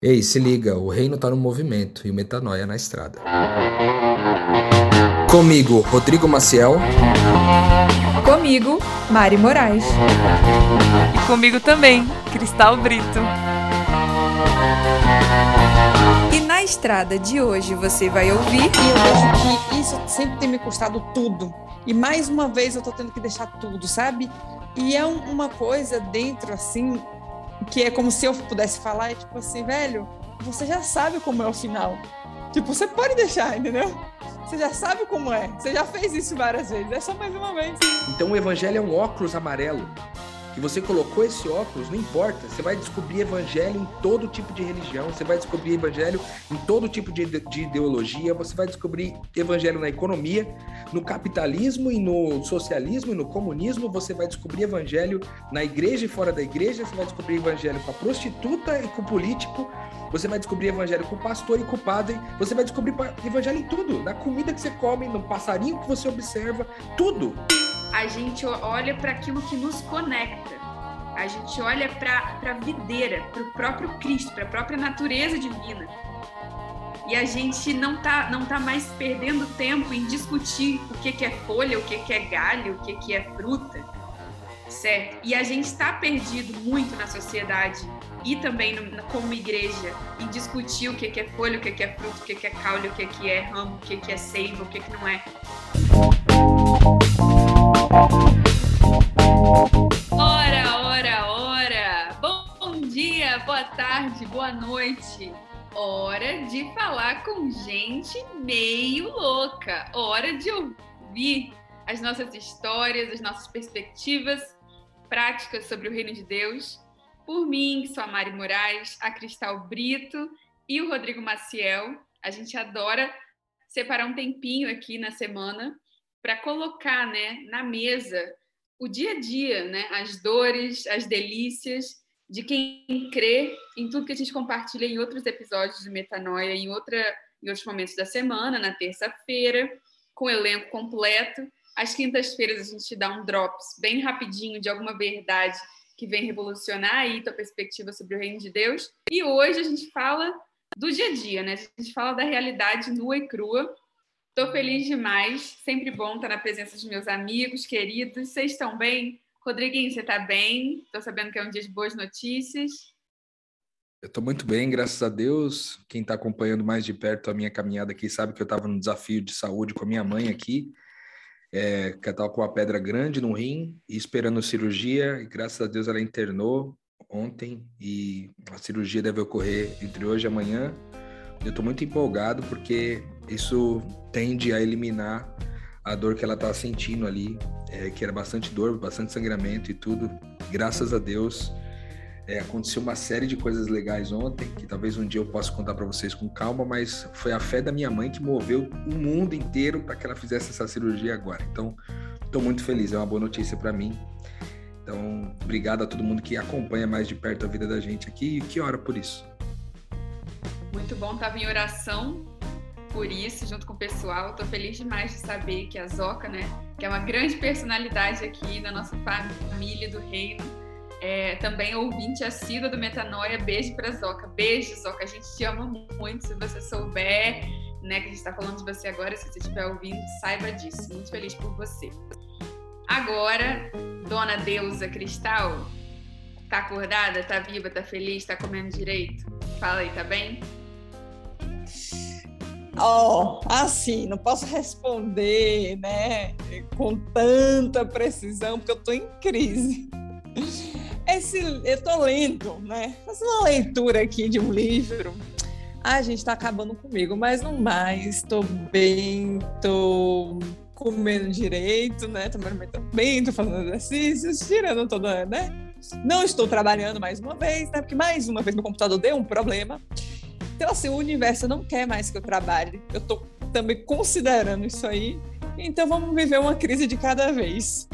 Ei, se liga, o reino tá no movimento e o metanoia na estrada. Comigo, Rodrigo Maciel. Comigo, Mari Moraes. E comigo também, Cristal Brito. E na estrada de hoje você vai ouvir. E eu vejo que isso sempre tem me custado tudo. E mais uma vez eu tô tendo que deixar tudo, sabe? E é uma coisa dentro, assim, que é como se eu pudesse falar, é tipo assim, velho, você já sabe como é o final. Tipo, você pode deixar, entendeu? Você já sabe como é. Você já fez isso várias vezes. É só mais uma vez. Então o evangelho é um óculos amarelo que você colocou esse óculos, não importa, você vai descobrir evangelho em todo tipo de religião, você vai descobrir evangelho em todo tipo de, de ideologia, você vai descobrir evangelho na economia, no capitalismo e no socialismo e no comunismo, você vai descobrir evangelho na igreja e fora da igreja, você vai descobrir evangelho com a prostituta e com o político, você vai descobrir evangelho com o pastor e com o padre, você vai descobrir evangelho em tudo, na comida que você come, no passarinho que você observa, tudo a gente olha para aquilo que nos conecta. A gente olha para a videira, para o próprio Cristo, para a própria natureza divina. E a gente não tá, não tá mais perdendo tempo em discutir o que, que é folha, o que, que é galho, o que, que é fruta, certo? E a gente está perdido muito na sociedade e também no, como igreja em discutir o que, que é folha, o que, que é fruta, o que, que é caule, o que, que é ramo, o que, que é seiva, o que, que não é. Ora, ora, ora! Bom dia, boa tarde, boa noite. Hora de falar com gente meio louca. Hora de ouvir as nossas histórias, as nossas perspectivas práticas sobre o reino de Deus. Por mim, que sou a Mari Moraes, a Cristal Brito e o Rodrigo Maciel. A gente adora separar um tempinho aqui na semana para colocar né, na mesa o dia a dia, né, as dores, as delícias de quem crê em tudo que a gente compartilha em outros episódios de Metanoia, em, outra, em outros momentos da semana, na terça-feira, com o elenco completo. Às quintas-feiras a gente dá um drops bem rapidinho de alguma verdade que vem revolucionar aí tua perspectiva sobre o reino de Deus. E hoje a gente fala do dia a dia, né? A gente fala da realidade nua e crua Estou feliz demais, sempre bom estar na presença dos meus amigos, queridos. Vocês estão bem? Rodriguinho, você está bem? Estou sabendo que é um dia de boas notícias. Eu estou muito bem, graças a Deus. Quem está acompanhando mais de perto a minha caminhada aqui sabe que eu estava num desafio de saúde com a minha mãe aqui, é, que estava com uma pedra grande no rim e esperando cirurgia. E graças a Deus ela internou ontem e a cirurgia deve ocorrer entre hoje e amanhã. Eu estou muito empolgado porque isso tende a eliminar a dor que ela está sentindo ali, é, que era bastante dor, bastante sangramento e tudo. Graças a Deus, é, aconteceu uma série de coisas legais ontem, que talvez um dia eu possa contar para vocês com calma, mas foi a fé da minha mãe que moveu o mundo inteiro para que ela fizesse essa cirurgia agora. Então, estou muito feliz, é uma boa notícia para mim. Então, obrigado a todo mundo que acompanha mais de perto a vida da gente aqui e que ora por isso. Muito bom, estava em oração por isso, junto com o pessoal. Estou feliz demais de saber que a Zoca, né, que é uma grande personalidade aqui da nossa família do reino, é, também ouvinte assídua do Metanoia. Beijo para Zoca. Beijo, Zoca. A gente te ama muito. Se você souber, né, que a gente está falando de você agora, se você estiver ouvindo, saiba disso. Muito feliz por você. Agora, Dona Deusa Cristal, tá acordada? Tá viva? Tá feliz? Tá comendo direito? Fala aí, tá bem? Ó, oh, assim, não posso responder, né, com tanta precisão, porque eu tô em crise. Esse, eu tô lendo, né, fazendo uma leitura aqui de um livro. a gente tá acabando comigo, mas não mais, tô bem, tô comendo direito, né, tomando bem, tô fazendo exercícios, tirando toda, né, não estou trabalhando mais uma vez, né, porque mais uma vez meu computador deu um problema. Então, assim, o universo não quer mais que eu trabalhe. Eu estou também considerando isso aí. Então, vamos viver uma crise de cada vez.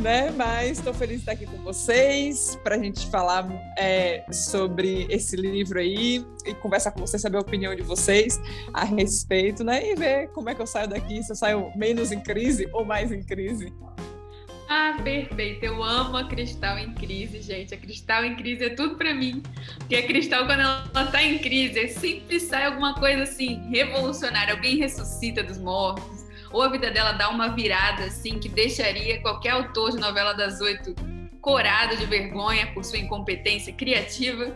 Né? Mas estou feliz de estar aqui com vocês para a gente falar é, sobre esse livro aí e conversar com vocês, saber a opinião de vocês a respeito, né? E ver como é que eu saio daqui, se eu saio menos em crise ou mais em crise. Ah, perfeito. Eu amo a Cristal em crise, gente. A Cristal em crise é tudo para mim. Porque a Cristal, quando ela tá em crise, sempre sai alguma coisa assim, revolucionária. Alguém ressuscita dos mortos. Ou a vida dela dá uma virada, assim, que deixaria qualquer autor de novela das oito corado de vergonha por sua incompetência criativa.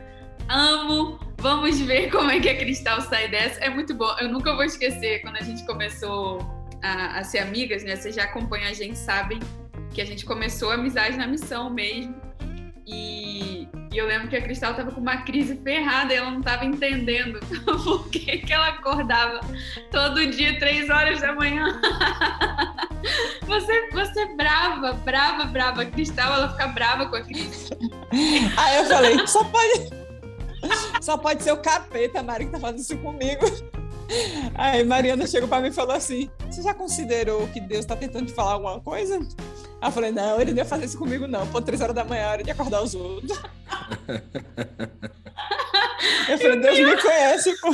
Amo. Vamos ver como é que a Cristal sai dessa. É muito bom. Eu nunca vou esquecer quando a gente começou a, a ser amigas, né? Vocês já acompanham a gente, sabem que a gente começou a amizade na missão mesmo. E, e eu lembro que a Cristal estava com uma crise ferrada e ela não estava entendendo por que, que ela acordava todo dia, três horas da manhã. Você, você é brava, brava, brava. A Cristal, ela fica brava com a Cris. Aí eu falei, só pode, só pode ser o capeta, Mari, que tá fazendo isso comigo. Aí Mariana chegou para mim e falou assim: Você já considerou que Deus está tentando te falar alguma coisa? Aí eu falei: Não, ele não ia fazer isso comigo, não. Pô, três horas da manhã, é hora de acordar os outros. eu falei: Deus me conhece, pô.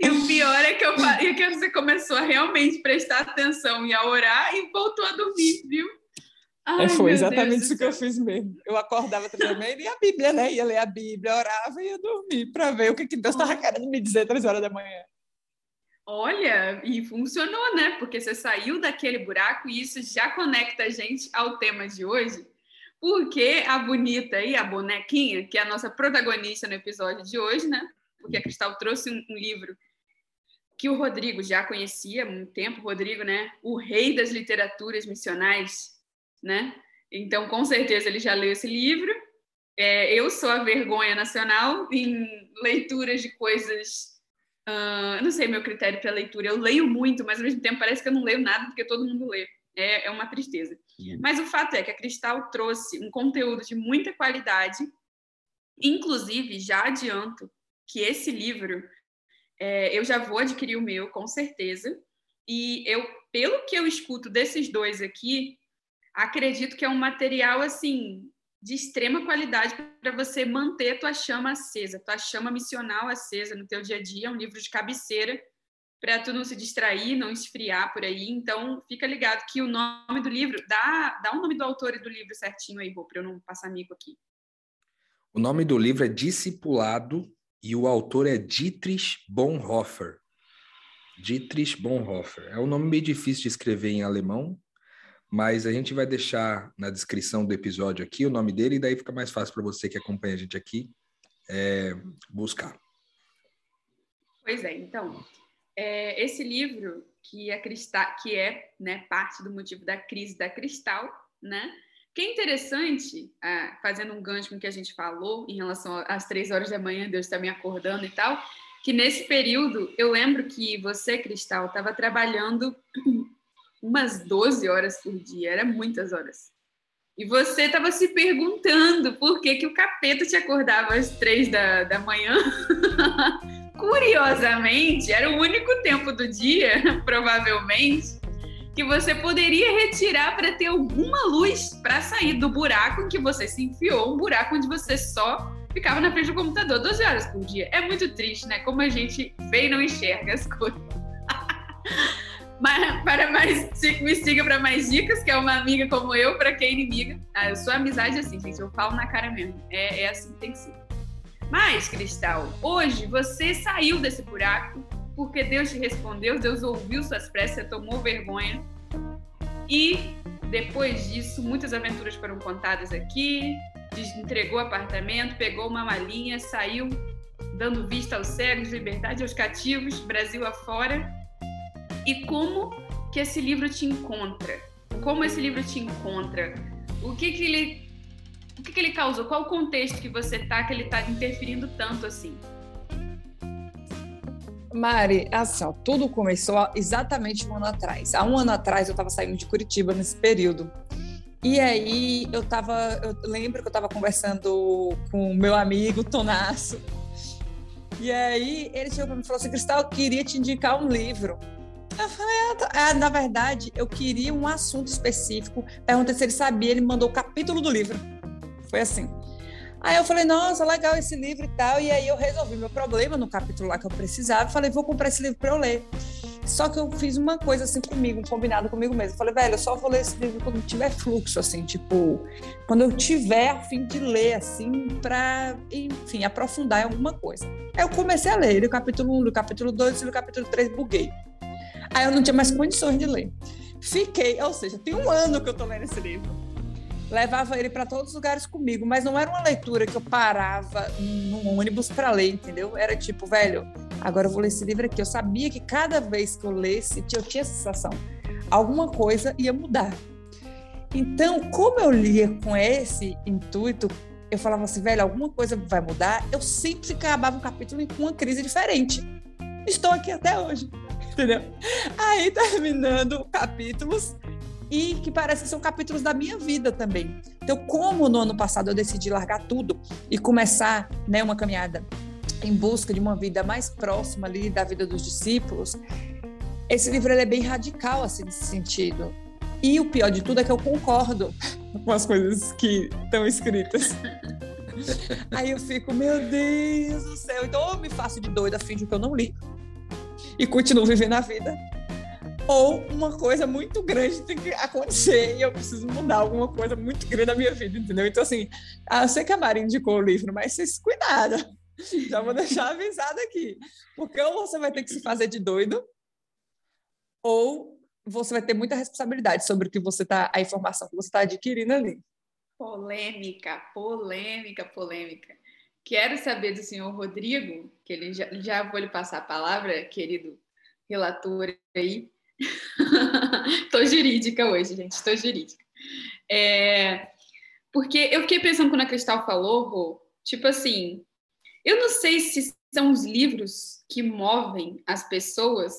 E o pior é que, eu, é que você começou a realmente prestar atenção e a orar e voltou a dormir, viu? Ai, é, foi exatamente Deus isso que eu fiz mesmo. Eu acordava também e a Bíblia, né? Ia ler a Bíblia, orava e ia dormir para ver o que, que Deus estava querendo me dizer três horas da manhã. Olha, e funcionou, né? Porque você saiu daquele buraco e isso já conecta a gente ao tema de hoje. Porque a bonita e a bonequinha, que é a nossa protagonista no episódio de hoje, né? Porque a Cristal trouxe um, um livro que o Rodrigo já conhecia há muito tempo, Rodrigo, né? O rei das literaturas missionais né? Então, com certeza, ele já leu esse livro. É, eu sou a vergonha nacional em leituras de coisas. Uh, não sei meu critério para leitura. Eu leio muito, mas ao mesmo tempo parece que eu não leio nada porque todo mundo lê. É, é uma tristeza. Mas o fato é que a Cristal trouxe um conteúdo de muita qualidade. Inclusive, já adianto que esse livro é, eu já vou adquirir o meu, com certeza. E eu, pelo que eu escuto desses dois aqui, acredito que é um material assim de extrema qualidade para você manter tua chama acesa, tua chama missional acesa no teu dia a dia, é um livro de cabeceira para tu não se distrair, não esfriar por aí. Então, fica ligado que o nome do livro, dá, dá o nome do autor e do livro certinho aí, para eu não passar mico aqui. O nome do livro é Discipulado e o autor é Dietrich Bonhoeffer. Dietrich Bonhoeffer. É um nome meio difícil de escrever em alemão, mas a gente vai deixar na descrição do episódio aqui o nome dele, e daí fica mais fácil para você que acompanha a gente aqui é, buscar. Pois é, então, é, esse livro que é, que é né, parte do motivo da crise da Cristal, né? Que é interessante, ah, fazendo um gancho com o que a gente falou em relação às três horas da manhã, Deus está me acordando e tal, que nesse período eu lembro que você, Cristal, estava trabalhando umas 12 horas por dia, era muitas horas. E você estava se perguntando por que, que o capeta te acordava às três da, da manhã. Curiosamente, era o único tempo do dia, provavelmente, que você poderia retirar para ter alguma luz para sair do buraco em que você se enfiou, um buraco onde você só ficava na frente do computador 12 horas por dia. É muito triste, né? Como a gente vê e não enxerga as coisas. Para mais, me siga para mais dicas, que é uma amiga como eu, para quem é inimiga. Ah, eu sou amizade assim, gente, eu falo na cara mesmo. É, é assim que tem que ser. Mas, Cristal, hoje você saiu desse buraco porque Deus te respondeu, Deus ouviu suas preces, você tomou vergonha. E depois disso, muitas aventuras foram contadas aqui. Entregou apartamento, pegou uma malinha, saiu dando vista aos cegos, liberdade aos cativos, Brasil afora e como que esse livro te encontra? Como esse livro te encontra? O que que ele o que, que ele causou? Qual o contexto que você tá que ele tá interferindo tanto assim? Mari, assim, ó, tudo começou exatamente um ano atrás. Há um ano atrás eu estava saindo de Curitiba nesse período. E aí eu tava, eu lembro que eu estava conversando com o meu amigo Tonasso. E aí ele chegou para mim e falou assim: Cristal, eu queria te indicar um livro. Eu falei, ah, na verdade, eu queria um assunto específico. Perguntei se ele sabia, ele mandou o capítulo do livro. Foi assim. Aí eu falei, nossa, legal esse livro e tal. E aí eu resolvi meu problema no capítulo lá que eu precisava. Falei, vou comprar esse livro para eu ler. Só que eu fiz uma coisa assim comigo, um combinado comigo mesmo. Falei, velho, eu só vou ler esse livro quando tiver fluxo, assim, tipo, quando eu tiver a fim de ler, assim, para, enfim, aprofundar em alguma coisa. Aí eu comecei a ler, li o capítulo 1, li o capítulo 2, li o capítulo 3, buguei. Aí eu não tinha mais condições de ler. Fiquei, ou seja, tem um ano que eu tô lendo esse livro. Levava ele para todos os lugares comigo, mas não era uma leitura que eu parava num ônibus para ler, entendeu? Era tipo, velho, agora eu vou ler esse livro aqui. Eu sabia que cada vez que eu lesse, eu tinha a sensação, alguma coisa ia mudar. Então, como eu lia com esse intuito, eu falava assim, velho, alguma coisa vai mudar. Eu sempre acabava um capítulo com uma crise diferente. Estou aqui até hoje entendeu? Aí terminando capítulos e que parece que são capítulos da minha vida também. Então, como no ano passado eu decidi largar tudo e começar né, uma caminhada em busca de uma vida mais próxima ali da vida dos discípulos, esse livro é bem radical assim nesse sentido. E o pior de tudo é que eu concordo com as coisas que estão escritas. Aí eu fico, meu Deus do céu. Então eu me faço de doida, finjo que eu não li e continuo vivendo a vida. Ou uma coisa muito grande tem que acontecer e eu preciso mudar alguma coisa muito grande na minha vida, entendeu? Então, assim, ah, eu sei que a Mari indicou o livro, mas vocês cuidado. Já vou deixar avisado aqui. Porque ou você vai ter que se fazer de doido, ou você vai ter muita responsabilidade sobre o que você tá, a informação que você está adquirindo ali. Polêmica, polêmica, polêmica. Quero saber do senhor Rodrigo, que ele já, já vou lhe passar a palavra, querido relator aí. Estou jurídica hoje, gente, estou jurídica. É, porque eu fiquei pensando quando a Cristal falou, tipo assim, eu não sei se são os livros que movem as pessoas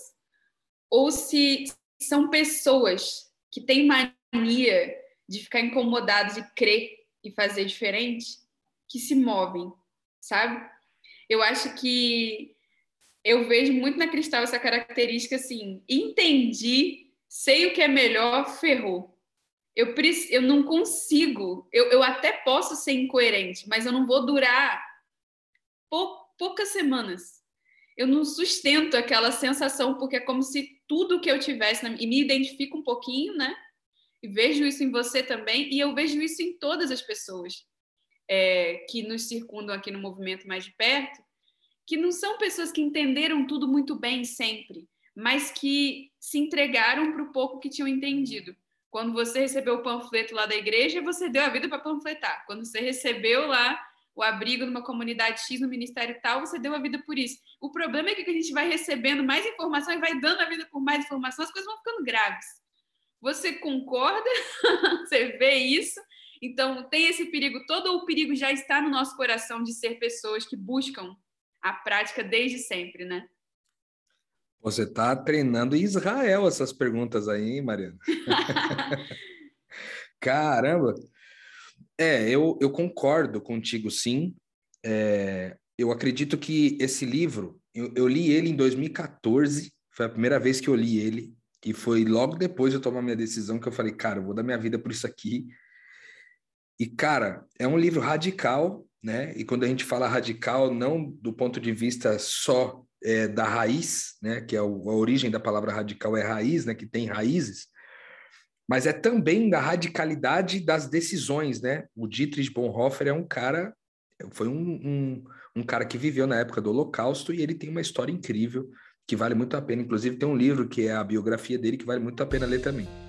ou se são pessoas que têm mania de ficar incomodadas de crer e fazer diferente que se movem sabe? Eu acho que eu vejo muito na Cristal essa característica assim: entendi, sei o que é melhor, ferrou. Eu, eu não consigo, eu, eu até posso ser incoerente, mas eu não vou durar pou, poucas semanas. Eu não sustento aquela sensação, porque é como se tudo que eu tivesse, e me identifico um pouquinho, né? E vejo isso em você também, e eu vejo isso em todas as pessoas é, que nos circundam aqui no movimento mais de perto, que não são pessoas que entenderam tudo muito bem sempre, mas que se entregaram para o pouco que tinham entendido. Quando você recebeu o panfleto lá da igreja, você deu a vida para panfletar. Quando você recebeu lá o abrigo numa comunidade X, no ministério tal, você deu a vida por isso. O problema é que a gente vai recebendo mais informação e vai dando a vida por mais informação, as coisas vão ficando graves. Você concorda? você vê isso então, tem esse perigo, todo o perigo já está no nosso coração de ser pessoas que buscam a prática desde sempre, né? Você está treinando em Israel essas perguntas aí, Mariana. Caramba! É, eu, eu concordo contigo, sim. É, eu acredito que esse livro, eu, eu li ele em 2014, foi a primeira vez que eu li ele, e foi logo depois de eu tomar minha decisão que eu falei, cara, eu vou dar minha vida por isso aqui e, cara, é um livro radical, né? E quando a gente fala radical, não do ponto de vista só é, da raiz, né? Que é o, a origem da palavra radical é raiz, né? Que tem raízes, mas é também da radicalidade das decisões, né? O Dietrich Bonhoeffer é um cara, foi um, um, um cara que viveu na época do Holocausto e ele tem uma história incrível que vale muito a pena. Inclusive tem um livro que é a biografia dele que vale muito a pena ler também.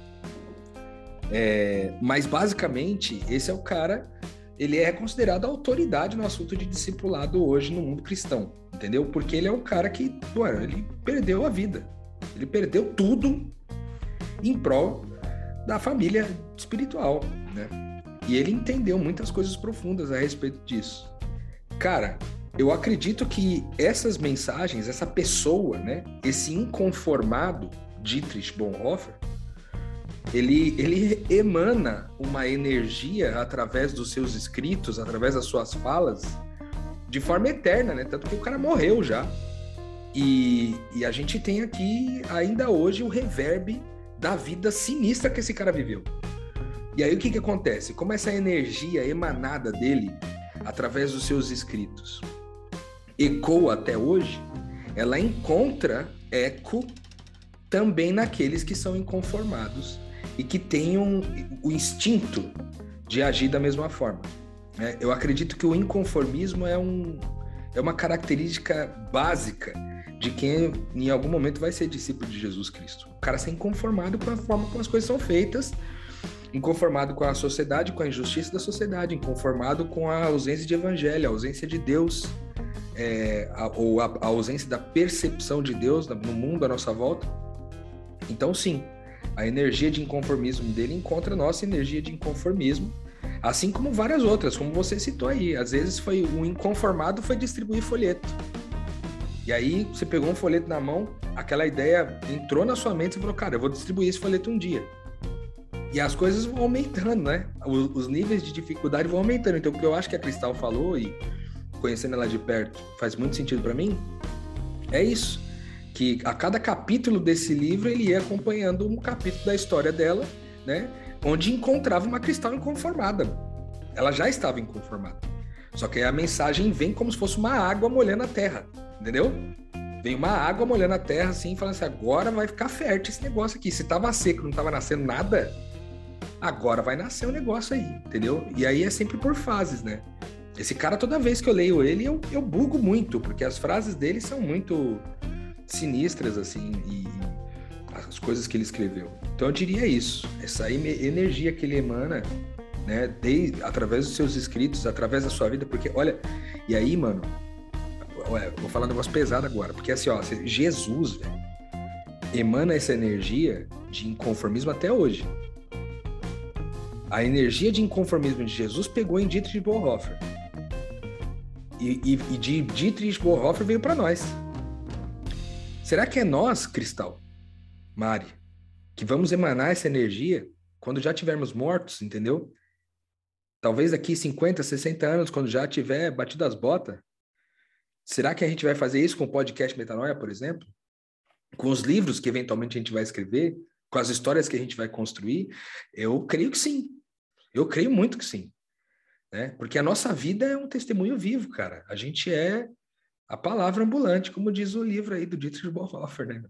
É, mas basicamente, esse é o cara, ele é considerado autoridade no assunto de discipulado hoje no mundo cristão, entendeu? Porque ele é o cara que, mano, ele perdeu a vida. Ele perdeu tudo em prol da família espiritual, né? E ele entendeu muitas coisas profundas a respeito disso. Cara, eu acredito que essas mensagens, essa pessoa, né, esse inconformado Dietrich Bonhoeffer, ele, ele emana uma energia através dos seus escritos, através das suas falas, de forma eterna, né? Tanto que o cara morreu já. E, e a gente tem aqui, ainda hoje, o reverb da vida sinistra que esse cara viveu. E aí o que, que acontece? Como essa energia emanada dele, através dos seus escritos, ecoa até hoje, ela encontra eco também naqueles que são inconformados e que tenham o instinto de agir da mesma forma. Né? Eu acredito que o inconformismo é, um, é uma característica básica de quem em algum momento vai ser discípulo de Jesus Cristo. O cara ser inconformado com a forma como as coisas são feitas, inconformado com a sociedade, com a injustiça da sociedade, inconformado com a ausência de evangelho, a ausência de Deus, é, a, ou a, a, ausência da percepção de Deus no mundo à nossa volta. Então, sim, a energia de inconformismo dele encontra a nossa energia de inconformismo, assim como várias outras, como você citou aí. Às vezes foi o inconformado foi distribuir folheto. E aí você pegou um folheto na mão, aquela ideia entrou na sua mente e falou, cara, eu vou distribuir esse folheto um dia. E as coisas vão aumentando, né? Os, os níveis de dificuldade vão aumentando. Então, o que eu acho que a Cristal falou, e conhecendo ela de perto, faz muito sentido para mim, é isso. Que a cada capítulo desse livro, ele ia acompanhando um capítulo da história dela, né? Onde encontrava uma Cristal inconformada. Ela já estava inconformada. Só que aí a mensagem vem como se fosse uma água molhando a terra entendeu? Vem uma água molhando a terra assim, falando assim: agora vai ficar fértil esse negócio aqui. Se tava seco, não tava nascendo nada, agora vai nascer um negócio aí, entendeu? E aí é sempre por fases, né? Esse cara, toda vez que eu leio ele, eu, eu bugo muito, porque as frases dele são muito sinistras, assim, e as coisas que ele escreveu. Então eu diria isso, essa energia que ele emana, né, através dos seus escritos, através da sua vida, porque olha, e aí, mano, Ué, vou falar um negócio pesado agora, porque assim, ó, Jesus, velho, emana essa energia de inconformismo até hoje. A energia de inconformismo de Jesus pegou em Dietrich Bonhoeffer. E, e, e de Dietrich Bonhoeffer veio para nós. Será que é nós, Cristal, Mari, que vamos emanar essa energia quando já tivermos mortos, entendeu? Talvez daqui 50, 60 anos, quando já tiver batido as botas, Será que a gente vai fazer isso com o podcast Metanoia, por exemplo? Com os livros que eventualmente a gente vai escrever? Com as histórias que a gente vai construir? Eu creio que sim. Eu creio muito que sim. Né? Porque a nossa vida é um testemunho vivo, cara. A gente é a palavra ambulante, como diz o livro aí do Dietrich Bonhoeffer, né?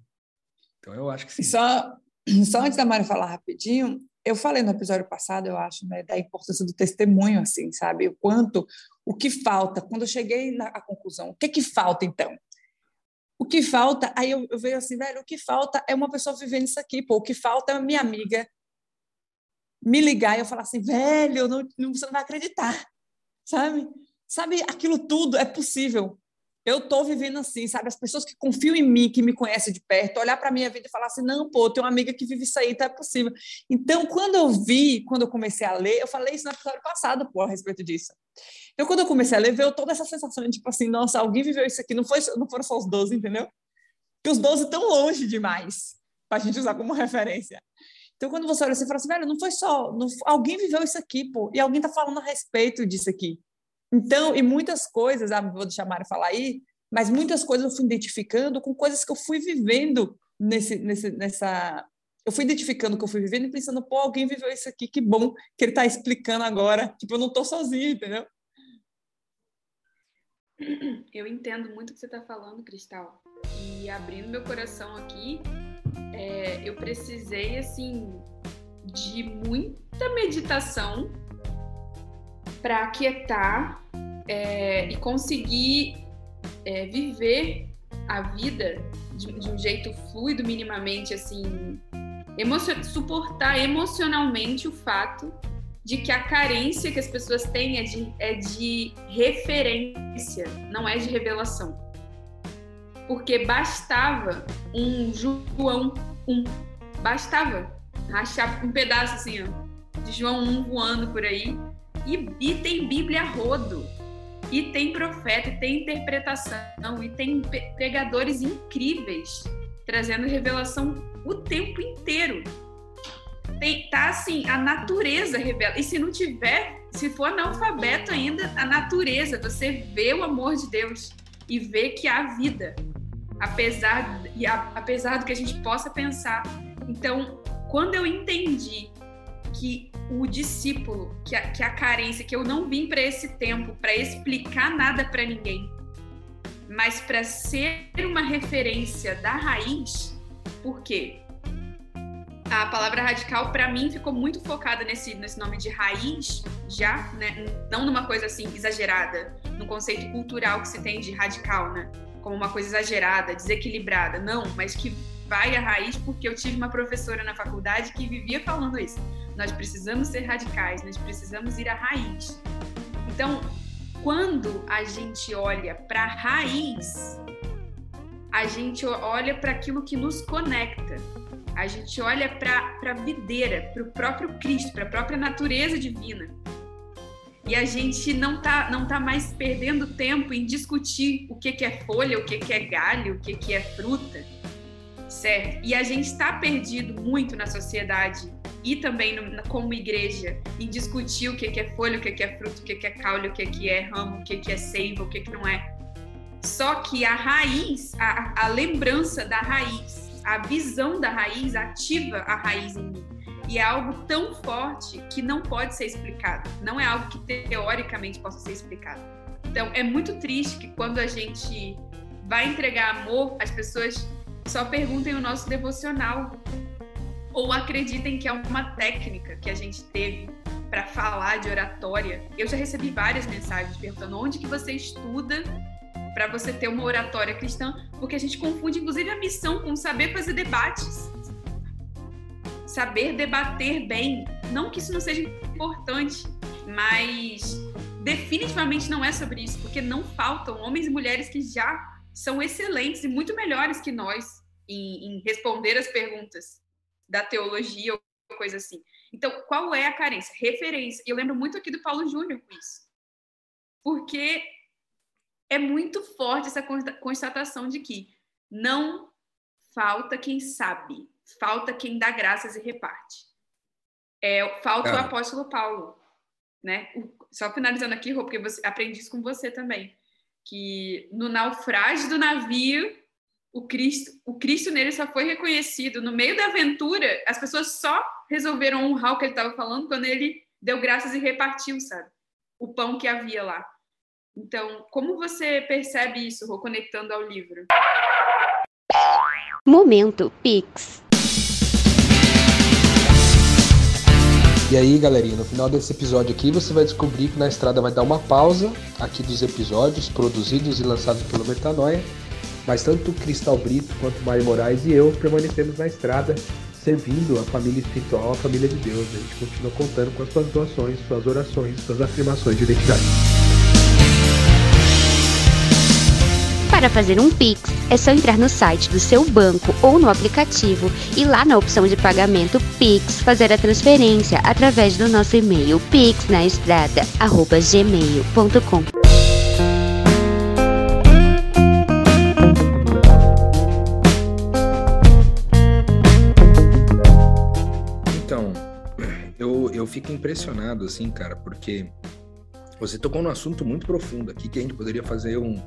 Então eu acho que sim. Só, só antes da Mari falar rapidinho, eu falei no episódio passado, eu acho, né, da importância do testemunho, assim, sabe? O quanto, o que falta. Quando eu cheguei na conclusão, o que que falta então? O que falta, aí eu, eu vejo assim, velho, o que falta é uma pessoa vivendo isso aqui, pô. O que falta é minha amiga me ligar e eu falar assim, velho, não, não, você não vai acreditar, sabe? Sabe, aquilo tudo é possível eu tô vivendo assim, sabe? As pessoas que confiam em mim, que me conhecem de perto, olhar para minha vida e falar assim: não, pô, tem uma amiga que vive isso aí, tá é possível. Então, quando eu vi, quando eu comecei a ler, eu falei isso no episódio passado, pô, a respeito disso. Então, quando eu comecei a ler, veio toda essa sensação de tipo assim: nossa, alguém viveu isso aqui, não, foi, não foram só os 12, entendeu? Que os 12 estão longe demais para a gente usar como referência. Então, quando você olha assim, fala assim, velho, não foi só, não, alguém viveu isso aqui, pô, e alguém tá falando a respeito disso aqui. Então, e muitas coisas, ah, vou deixar a falar aí, mas muitas coisas eu fui identificando com coisas que eu fui vivendo nesse, nesse, nessa. Eu fui identificando que eu fui vivendo e pensando, pô, alguém viveu isso aqui, que bom que ele está explicando agora. Tipo, eu não estou sozinho, entendeu? Eu entendo muito o que você está falando, Cristal. E abrindo meu coração aqui, é, eu precisei, assim, de muita meditação para aquietar é, e conseguir é, viver a vida de, de, um jeito fluido, minimamente, assim, emocio suportar emocionalmente o fato de que a carência que as pessoas têm é de, é de referência, não é de revelação. Porque bastava um João 1, bastava rachar um pedaço assim, ó, de João 1 voando por aí, e, e tem Bíblia rodo e tem profeta, e tem interpretação, e tem pregadores incríveis trazendo revelação o tempo inteiro. Tem, tá assim, a natureza revela. E se não tiver, se for analfabeto ainda, a natureza, você vê o amor de Deus e vê que há vida, apesar, e a, apesar do que a gente possa pensar. Então, quando eu entendi que o discípulo, que a, que a carência, que eu não vim para esse tempo para explicar nada para ninguém, mas para ser uma referência da raiz, Por quê? A palavra radical, para mim, ficou muito focada nesse, nesse nome de raiz, já, né? Não numa coisa assim exagerada, no conceito cultural que se tem de radical, né? Como uma coisa exagerada, desequilibrada. Não, mas que vai à raiz, porque eu tive uma professora na faculdade que vivia falando isso. Nós precisamos ser radicais, nós precisamos ir à raiz. Então, quando a gente olha para a raiz, a gente olha para aquilo que nos conecta. A gente olha para a videira, para o próprio Cristo, para a própria natureza divina. E a gente não tá, não tá mais perdendo tempo em discutir o que, que é folha, o que, que é galho, o que, que é fruta, certo? E a gente está perdido muito na sociedade e também no, como igreja em discutir o que, é folha, o que, é fruto, o que, é caule, o que, é ramo, o que, é seiva, o que não é. Só que a raiz, a, a lembrança da raiz, a visão da raiz ativa a raiz em mim. E é algo tão forte que não pode ser explicado. Não é algo que teoricamente possa ser explicado. Então, é muito triste que quando a gente vai entregar amor, as pessoas só perguntem o nosso devocional ou acreditem que é uma técnica que a gente teve para falar de oratória. Eu já recebi várias mensagens perguntando onde que você estuda para você ter uma oratória cristã, porque a gente confunde inclusive a missão com saber fazer debates. Saber debater bem, não que isso não seja importante, mas definitivamente não é sobre isso, porque não faltam homens e mulheres que já são excelentes e muito melhores que nós em, em responder as perguntas da teologia ou coisa assim. Então, qual é a carência? Referência. E eu lembro muito aqui do Paulo Júnior com isso. Porque é muito forte essa constatação de que não falta quem sabe, falta quem dá graças e reparte. É, falta o apóstolo Paulo, né? Só finalizando aqui, Rô, porque você, aprendi isso com você também, que no naufrágio do navio o Cristo, o Cristo nele só foi reconhecido no meio da aventura. As pessoas só resolveram honrar o que ele estava falando quando ele deu graças e repartiu, sabe? O pão que havia lá. Então, como você percebe isso, Rô, conectando ao livro? Momento Pix. E aí, galerinha, no final desse episódio aqui você vai descobrir que na estrada vai dar uma pausa aqui dos episódios produzidos e lançados pelo Metanoia mas tanto Cristal Brito quanto Mário Moraes e eu permanecemos na estrada, servindo a família espiritual, a família de Deus. A gente continua contando com as suas doações, suas orações, suas afirmações de identidade. Para fazer um Pix, é só entrar no site do seu banco ou no aplicativo e lá na opção de pagamento Pix fazer a transferência através do nosso e-mail pixnaestrada@gmail.com. fico impressionado, assim, cara, porque você tocou num assunto muito profundo aqui que a gente poderia fazer um.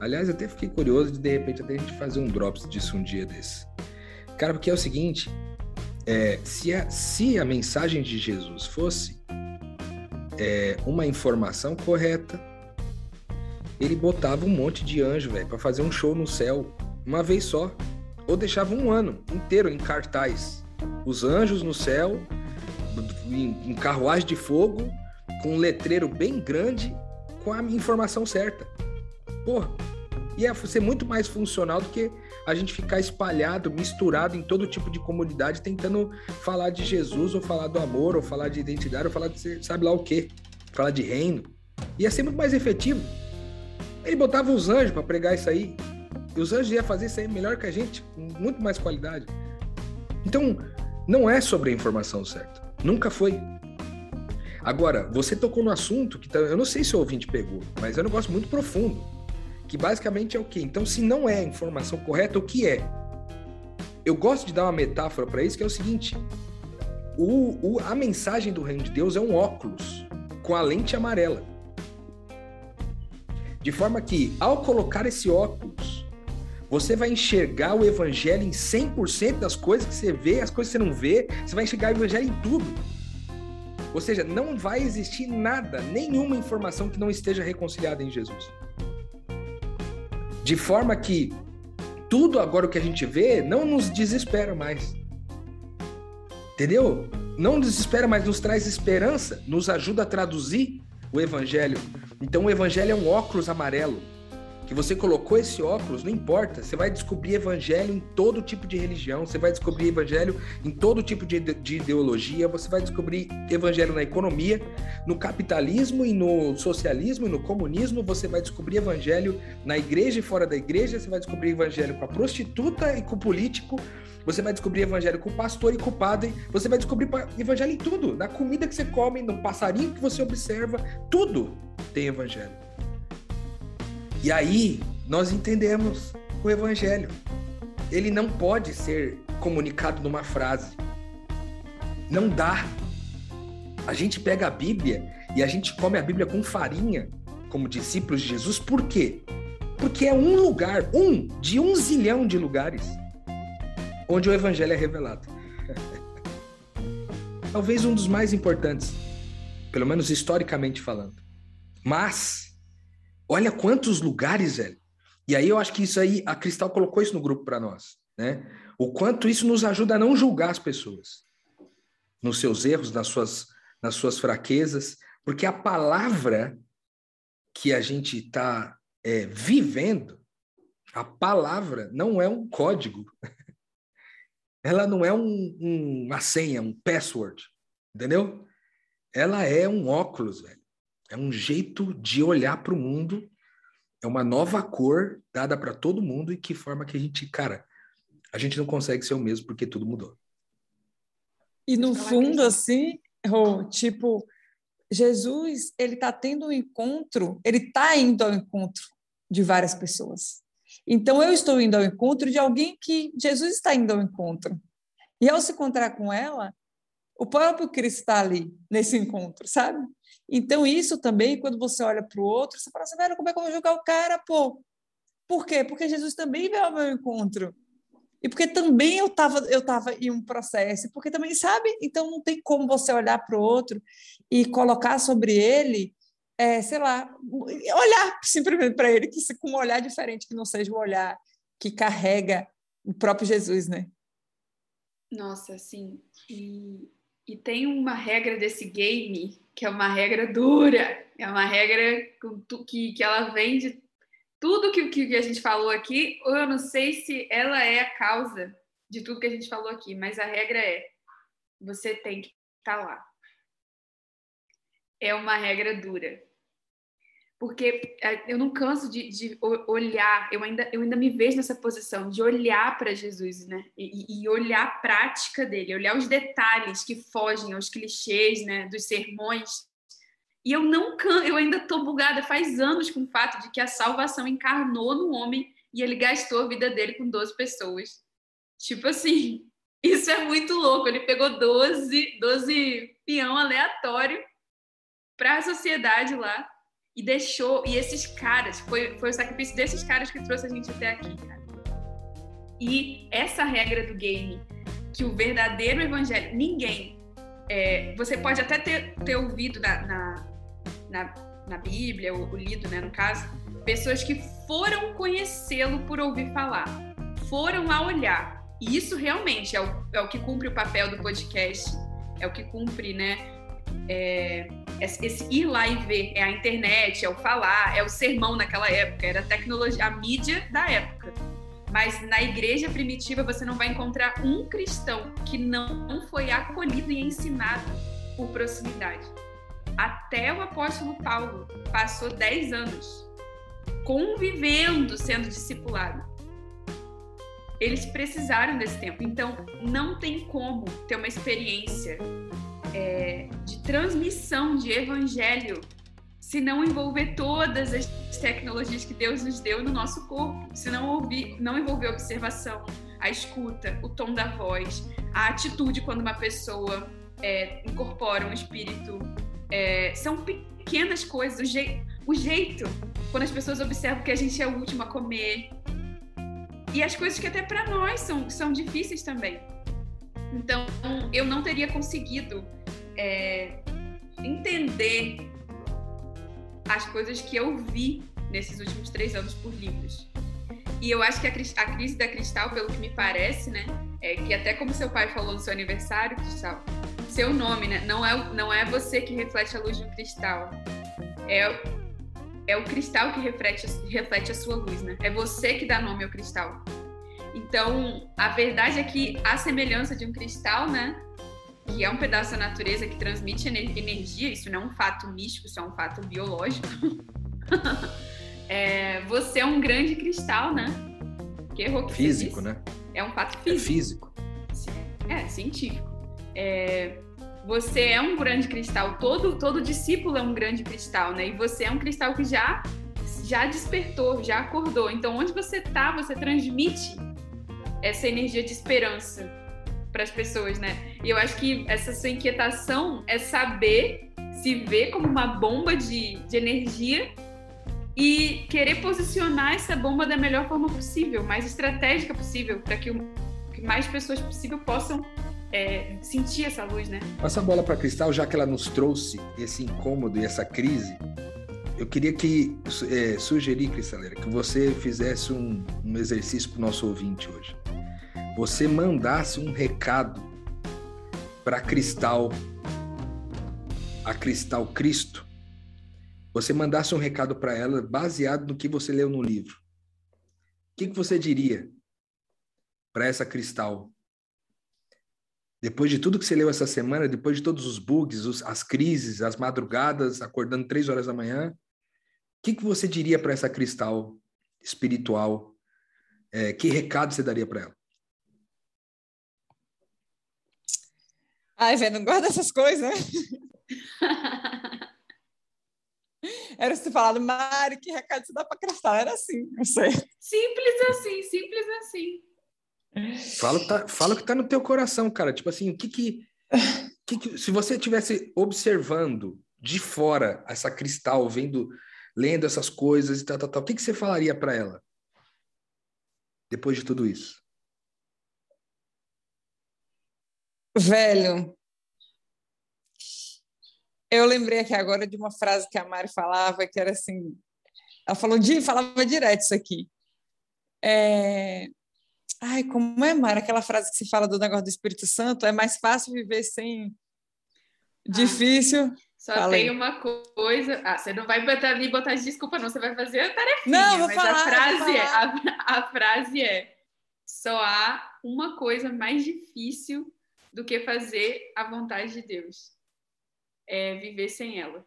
Aliás, até fiquei curioso de de repente até a gente fazer um drops disso um dia desse. Cara, porque é o seguinte: é, se, a, se a mensagem de Jesus fosse é, uma informação correta, ele botava um monte de anjo, velho, para fazer um show no céu uma vez só. Ou deixava um ano inteiro em cartaz. Os anjos no céu em, em carruagem de fogo, com um letreiro bem grande, com a informação certa. Porra, ia ser muito mais funcional do que a gente ficar espalhado, misturado em todo tipo de comunidade, tentando falar de Jesus, ou falar do amor, ou falar de identidade, ou falar de sabe lá o quê, falar de reino. Ia ser muito mais efetivo. Ele botava os anjos para pregar isso aí. E os anjos iam fazer isso aí melhor que a gente, com muito mais qualidade. Então, não é sobre a informação certa. Nunca foi. Agora, você tocou no assunto que tá, eu não sei se o ouvinte pegou, mas é um negócio muito profundo. Que basicamente é o quê? Então, se não é a informação correta, o que é? Eu gosto de dar uma metáfora para isso, que é o seguinte: o, o, a mensagem do reino de Deus é um óculos com a lente amarela. De forma que, ao colocar esse óculos, você vai enxergar o evangelho em 100% das coisas que você vê, as coisas que você não vê, você vai enxergar o evangelho em tudo. Ou seja, não vai existir nada, nenhuma informação que não esteja reconciliada em Jesus. De forma que tudo agora o que a gente vê não nos desespera mais. Entendeu? Não desespera, mas nos traz esperança, nos ajuda a traduzir o evangelho. Então o evangelho é um óculos amarelo que você colocou esse óculos, não importa, você vai descobrir evangelho em todo tipo de religião, você vai descobrir evangelho em todo tipo de, de ideologia, você vai descobrir evangelho na economia, no capitalismo e no socialismo e no comunismo, você vai descobrir evangelho na igreja e fora da igreja, você vai descobrir evangelho com a prostituta e com o político, você vai descobrir evangelho com o pastor e com o padre, você vai descobrir evangelho em tudo, na comida que você come, no passarinho que você observa, tudo tem evangelho. E aí nós entendemos o evangelho. Ele não pode ser comunicado numa frase. Não dá. A gente pega a Bíblia e a gente come a Bíblia com farinha, como discípulos de Jesus, por quê? Porque é um lugar, um de um zilhão de lugares, onde o Evangelho é revelado. Talvez um dos mais importantes, pelo menos historicamente falando. Mas Olha quantos lugares, velho. E aí eu acho que isso aí, a Cristal colocou isso no grupo para nós, né? O quanto isso nos ajuda a não julgar as pessoas nos seus erros, nas suas, nas suas fraquezas, porque a palavra que a gente está é, vivendo, a palavra não é um código, ela não é um, um, uma senha, um password, entendeu? Ela é um óculos, velho. É um jeito de olhar para o mundo, é uma nova cor dada para todo mundo e que forma que a gente, cara, a gente não consegue ser o mesmo porque tudo mudou. E no fundo, assim, oh, tipo, Jesus, ele está tendo um encontro, ele está indo ao encontro de várias pessoas. Então, eu estou indo ao encontro de alguém que Jesus está indo ao encontro. E ao se encontrar com ela, o próprio Cristo está ali, nesse encontro, sabe? Então, isso também, quando você olha para o outro, você fala assim, velho, como é que eu vou julgar o cara, pô? Por quê? Porque Jesus também veio ao meu encontro. E porque também eu estava eu tava em um processo, porque também, sabe? Então, não tem como você olhar para o outro e colocar sobre ele, é, sei lá, olhar simplesmente para ele que, com um olhar diferente, que não seja o olhar que carrega o próprio Jesus, né? Nossa, sim. E, e tem uma regra desse game que é uma regra dura, é uma regra que, que ela vem de tudo que, que a gente falou aqui, ou eu não sei se ela é a causa de tudo que a gente falou aqui, mas a regra é: você tem que estar tá lá. É uma regra dura. Porque é, eu não canso de, de olhar, eu ainda, eu ainda me vejo nessa posição de olhar para Jesus, né? E, e, olhar a prática dele, olhar os detalhes que fogem aos clichês, né? Dos sermões. E eu não can, eu ainda tô bugada faz anos com o fato de que a salvação encarnou no homem e ele gastou a vida dele com 12 pessoas. Tipo assim, isso é muito louco. Ele pegou 12, 12 peão aleatório para a sociedade lá e deixou. E esses caras, foi, foi o sacrifício desses caras que trouxe a gente até aqui, cara. E essa regra do game, que o verdadeiro evangelho, ninguém. É, você pode até ter, ter ouvido na, na, na, na Bíblia, ou, ou lido, né, no caso, pessoas que foram conhecê-lo por ouvir falar, foram a olhar. E isso realmente é o, é o que cumpre o papel do podcast, é o que cumpre, né? É, esse ir lá e ver, é a internet, é o falar, é o sermão naquela época, era a tecnologia, a mídia da época. Mas na igreja primitiva você não vai encontrar um cristão que não foi acolhido e ensinado por proximidade. Até o apóstolo Paulo passou 10 anos convivendo, sendo discipulado. Eles precisaram desse tempo. Então, não tem como ter uma experiência é, de transmissão de evangelho se não envolver todas as tecnologias que Deus nos deu no nosso corpo, se não, ouvir, não envolver a observação, a escuta, o tom da voz, a atitude quando uma pessoa é, incorpora um espírito. É, são pequenas coisas, o, je, o jeito, quando as pessoas observam que a gente é o último a comer. E as coisas que até para nós são, são difíceis também. Então, eu não teria conseguido é, entender as coisas que eu vi nesses últimos três anos por livros. E eu acho que a, a, crise da Cristal, pelo que me parece, né, é que até como seu pai falou no seu aniversário, Cristal, seu nome, né, não é, não é você que reflete a luz um cristal, é, é o cristal que reflete, reflete a sua luz, né? É você que dá nome ao cristal. Então, a verdade é que a semelhança de um cristal, né, que é um pedaço da natureza que transmite energia, isso não é um fato místico, isso é um fato biológico. é, você é um grande cristal, né? Que errou que Físico, né? É um fato físico. É físico. É, científico. É, você é um grande cristal, todo, todo discípulo é um grande cristal, né? E você é um cristal que já, já despertou, já acordou. Então, onde você está, você transmite essa energia de esperança para as pessoas, né? E eu acho que essa sua inquietação é saber se ver como uma bomba de, de energia e querer posicionar essa bomba da melhor forma possível, mais estratégica possível, para que, que, mais pessoas possível possam é, sentir essa luz, né? Passa a bola para Cristal, já que ela nos trouxe esse incômodo e essa crise. Eu queria que é, sugerir, Cristaleira, que você fizesse um, um exercício para o nosso ouvinte hoje você mandasse um recado para Cristal, a Cristal Cristo, você mandasse um recado para ela baseado no que você leu no livro, o que, que você diria para essa Cristal? Depois de tudo que você leu essa semana, depois de todos os bugs, os, as crises, as madrugadas, acordando três horas da manhã, o que, que você diria para essa Cristal espiritual? É, que recado você daria para ela? Ai, velho, não gosta dessas coisas, né? Era se falado, Mari, que recado você dá para crestar? Era assim, não sei. Simples assim, simples assim. Fala, tá, fala o que tá no teu coração, cara. Tipo assim, o que que, que, que se você estivesse observando de fora essa cristal, vendo, lendo essas coisas e tal, tal, tal, o que que você falaria para ela? Depois de tudo isso. Velho, eu lembrei aqui agora de uma frase que a Mari falava, que era assim, ela falou de, falava direto isso aqui. É... Ai, como é, Mari, aquela frase que se fala do negócio do Espírito Santo, é mais fácil viver sem... Difícil. Ah, só Falei. tem uma coisa. Ah, você não vai botar, me botar de desculpa, não. Você vai fazer a tarefinha. Não, vou mas falar, a frase é. A, a frase é: só há uma coisa mais difícil do que fazer a vontade de Deus. É viver sem ela.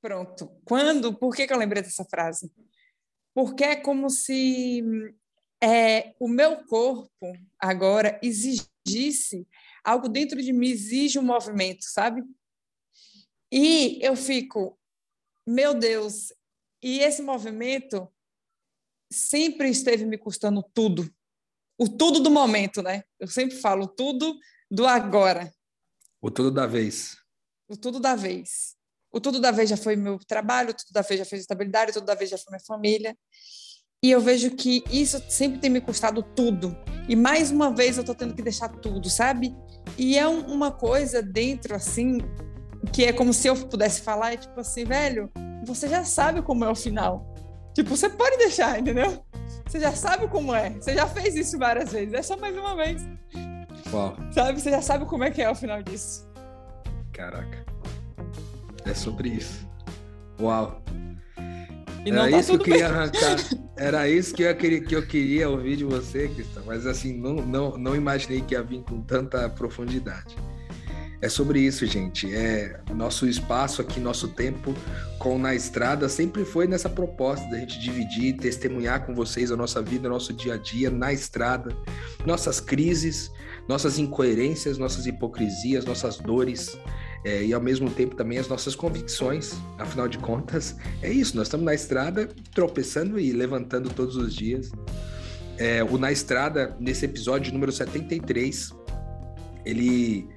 Pronto. Quando? Por que, que eu lembrei dessa frase? Porque é como se é, o meu corpo agora exigisse algo dentro de mim, exige um movimento, sabe? E eu fico, meu Deus, e esse movimento sempre esteve me custando tudo o tudo do momento, né? Eu sempre falo tudo do agora. O tudo da vez. O tudo da vez. O tudo da vez já foi meu trabalho, o tudo da vez já foi estabilidade, o tudo da vez já foi minha família. E eu vejo que isso sempre tem me custado tudo. E mais uma vez eu tô tendo que deixar tudo, sabe? E é uma coisa dentro, assim, que é como se eu pudesse falar, é tipo assim, velho, você já sabe como é o final. Tipo, você pode deixar, entendeu? Você já sabe como é. Você já fez isso várias vezes. É só mais uma vez. Uau. Sabe? Você já sabe como é que é o final disso. Caraca. É sobre isso. Uau. E Era tá isso que eu ia arrancar. Era isso que eu, queria, que eu queria ouvir de você, Cristão. Mas assim, não, não, não imaginei que ia vir com tanta profundidade. É sobre isso, gente. É nosso espaço aqui, nosso tempo com na estrada sempre foi nessa proposta da gente dividir, testemunhar com vocês a nossa vida, nosso dia a dia na estrada, nossas crises, nossas incoerências, nossas hipocrisias, nossas dores. É, e ao mesmo tempo também as nossas convicções. Afinal de contas, é isso. Nós estamos na estrada, tropeçando e levantando todos os dias. É, o Na Estrada, nesse episódio número 73, ele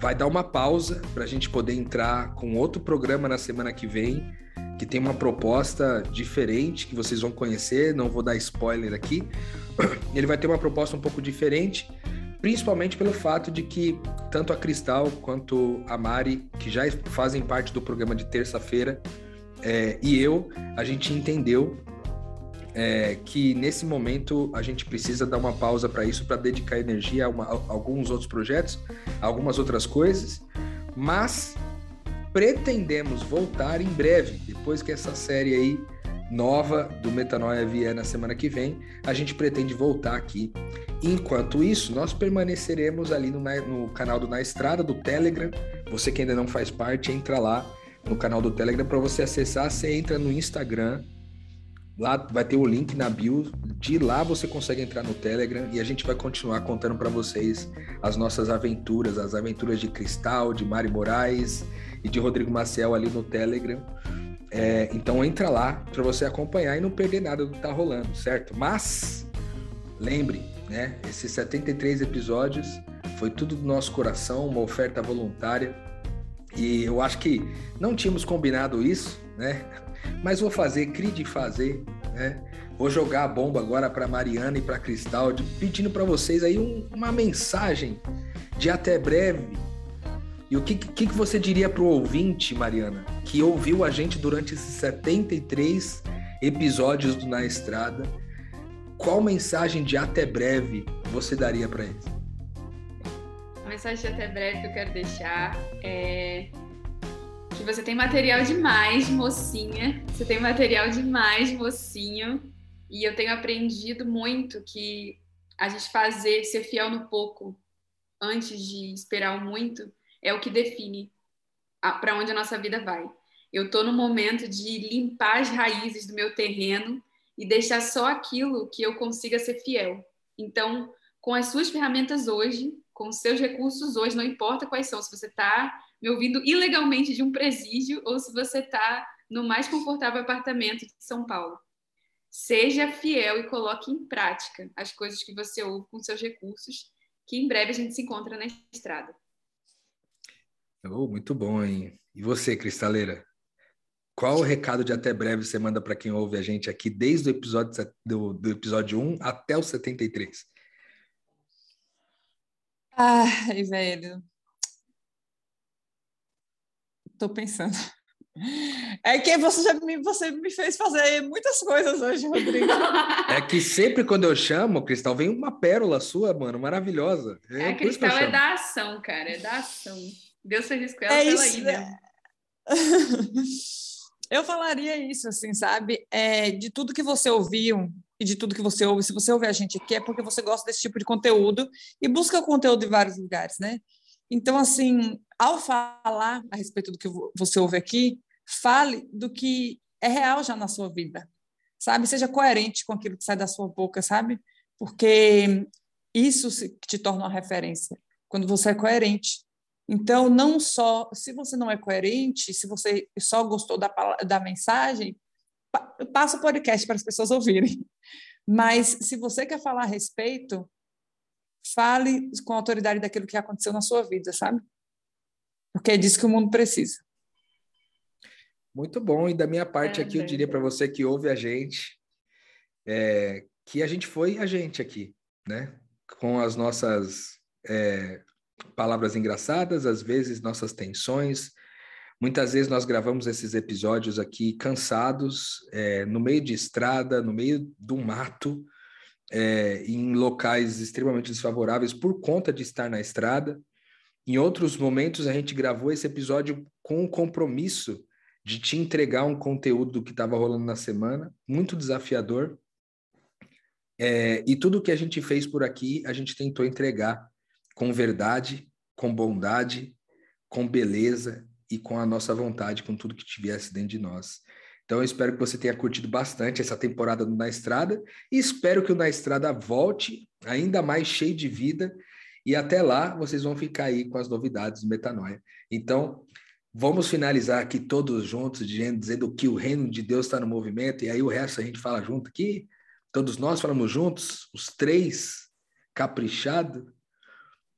vai dar uma pausa para a gente poder entrar com outro programa na semana que vem, que tem uma proposta diferente que vocês vão conhecer. Não vou dar spoiler aqui. Ele vai ter uma proposta um pouco diferente, principalmente pelo fato de que tanto a Cristal quanto a Mari, que já fazem parte do programa de terça-feira, é, e eu, a gente entendeu é, que nesse momento a gente precisa dar uma pausa para isso, para dedicar energia a, uma, a, alguns outros projetos, algumas outras coisas, mas pretendemos voltar em breve, depois que essa série aí nova do Metanoia vier na semana que vem, a gente pretende voltar aqui. Enquanto isso, nós permaneceremos ali no, no canal do Na Estrada, do Telegram. Você que ainda não faz parte, entra lá no canal do Telegram para você acessar. Você entra no Instagram, lá vai ter o link na bio. De lá você consegue entrar no Telegram e a gente vai continuar contando para vocês as nossas aventuras, as aventuras de Cristal, de Mari Moraes e de Rodrigo Maciel ali no Telegram. É, então entra lá para você acompanhar e não perder nada do que tá rolando, certo? Mas lembre, né? Esses 73 episódios foi tudo do nosso coração, uma oferta voluntária. E eu acho que não tínhamos combinado isso, né? Mas vou fazer, crie de fazer, né? Vou jogar a bomba agora para Mariana e para Cristal, pedindo para vocês aí um, uma mensagem de até breve e o que, que, que você diria para o ouvinte, Mariana, que ouviu a gente durante esses 73 episódios do Na Estrada? Qual mensagem de até breve você daria para eles? A mensagem de até breve que eu quero deixar é que você tem material demais, mocinha. Você tem material demais, mocinho. E eu tenho aprendido muito que a gente fazer, ser fiel no pouco antes de esperar o muito, é o que define para onde a nossa vida vai. Eu estou no momento de limpar as raízes do meu terreno e deixar só aquilo que eu consiga ser fiel. Então, com as suas ferramentas hoje, com os seus recursos hoje, não importa quais são, se você está me ouvindo ilegalmente de um presídio ou se você está no mais confortável apartamento de São Paulo. Seja fiel e coloque em prática as coisas que você ouve com seus recursos, que em breve a gente se encontra na estrada. Oh, muito bom, hein? E você, Cristaleira? Qual o recado de até breve você manda para quem ouve a gente aqui desde o episódio, do, do episódio 1 até o 73? Ai, velho. Tô pensando. É que você já me, você me fez fazer muitas coisas hoje, Rodrigo. É que sempre quando eu chamo, Cristal, vem uma pérola sua, mano, maravilhosa. É, é Cristal é da ação, cara, é da ação. Deus fez com ela é pela isso, ilha. Eu falaria isso, assim, sabe? É, de tudo que você ouviu e de tudo que você ouve, se você ouve a gente aqui, é porque você gosta desse tipo de conteúdo e busca o conteúdo em vários lugares, né? Então, assim, ao falar a respeito do que você ouve aqui, fale do que é real já na sua vida, sabe? Seja coerente com aquilo que sai da sua boca, sabe? Porque isso te torna uma referência. Quando você é coerente então, não só, se você não é coerente, se você só gostou da, da mensagem, passa o podcast para as pessoas ouvirem. Mas, se você quer falar a respeito, fale com a autoridade daquilo que aconteceu na sua vida, sabe? Porque é disso que o mundo precisa. Muito bom. E da minha parte é, aqui, eu diria para você que ouve a gente, é, que a gente foi a gente aqui, né? Com as nossas é, palavras engraçadas, às vezes nossas tensões. Muitas vezes nós gravamos esses episódios aqui cansados, é, no meio de estrada, no meio do mato, é, em locais extremamente desfavoráveis por conta de estar na estrada. Em outros momentos, a gente gravou esse episódio com o compromisso de te entregar um conteúdo que estava rolando na semana, muito desafiador. É, e tudo que a gente fez por aqui, a gente tentou entregar com verdade, com bondade, com beleza e com a nossa vontade, com tudo que tivesse dentro de nós. Então, eu espero que você tenha curtido bastante essa temporada do Na Estrada e espero que o Na Estrada volte ainda mais cheio de vida e até lá vocês vão ficar aí com as novidades do Metanoia. Então, vamos finalizar aqui todos juntos, dizendo que o reino de Deus está no movimento e aí o resto a gente fala junto aqui. Todos nós falamos juntos, os três, caprichado.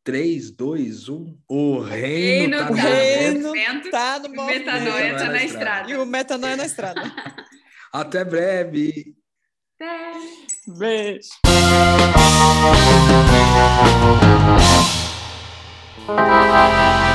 3, 2, 1. O reino, está tá, reino no movimento, tá no movimento. O metanoia está na, na estrada. E o metanoia na estrada. Até breve. Até. Beijo. Beijo.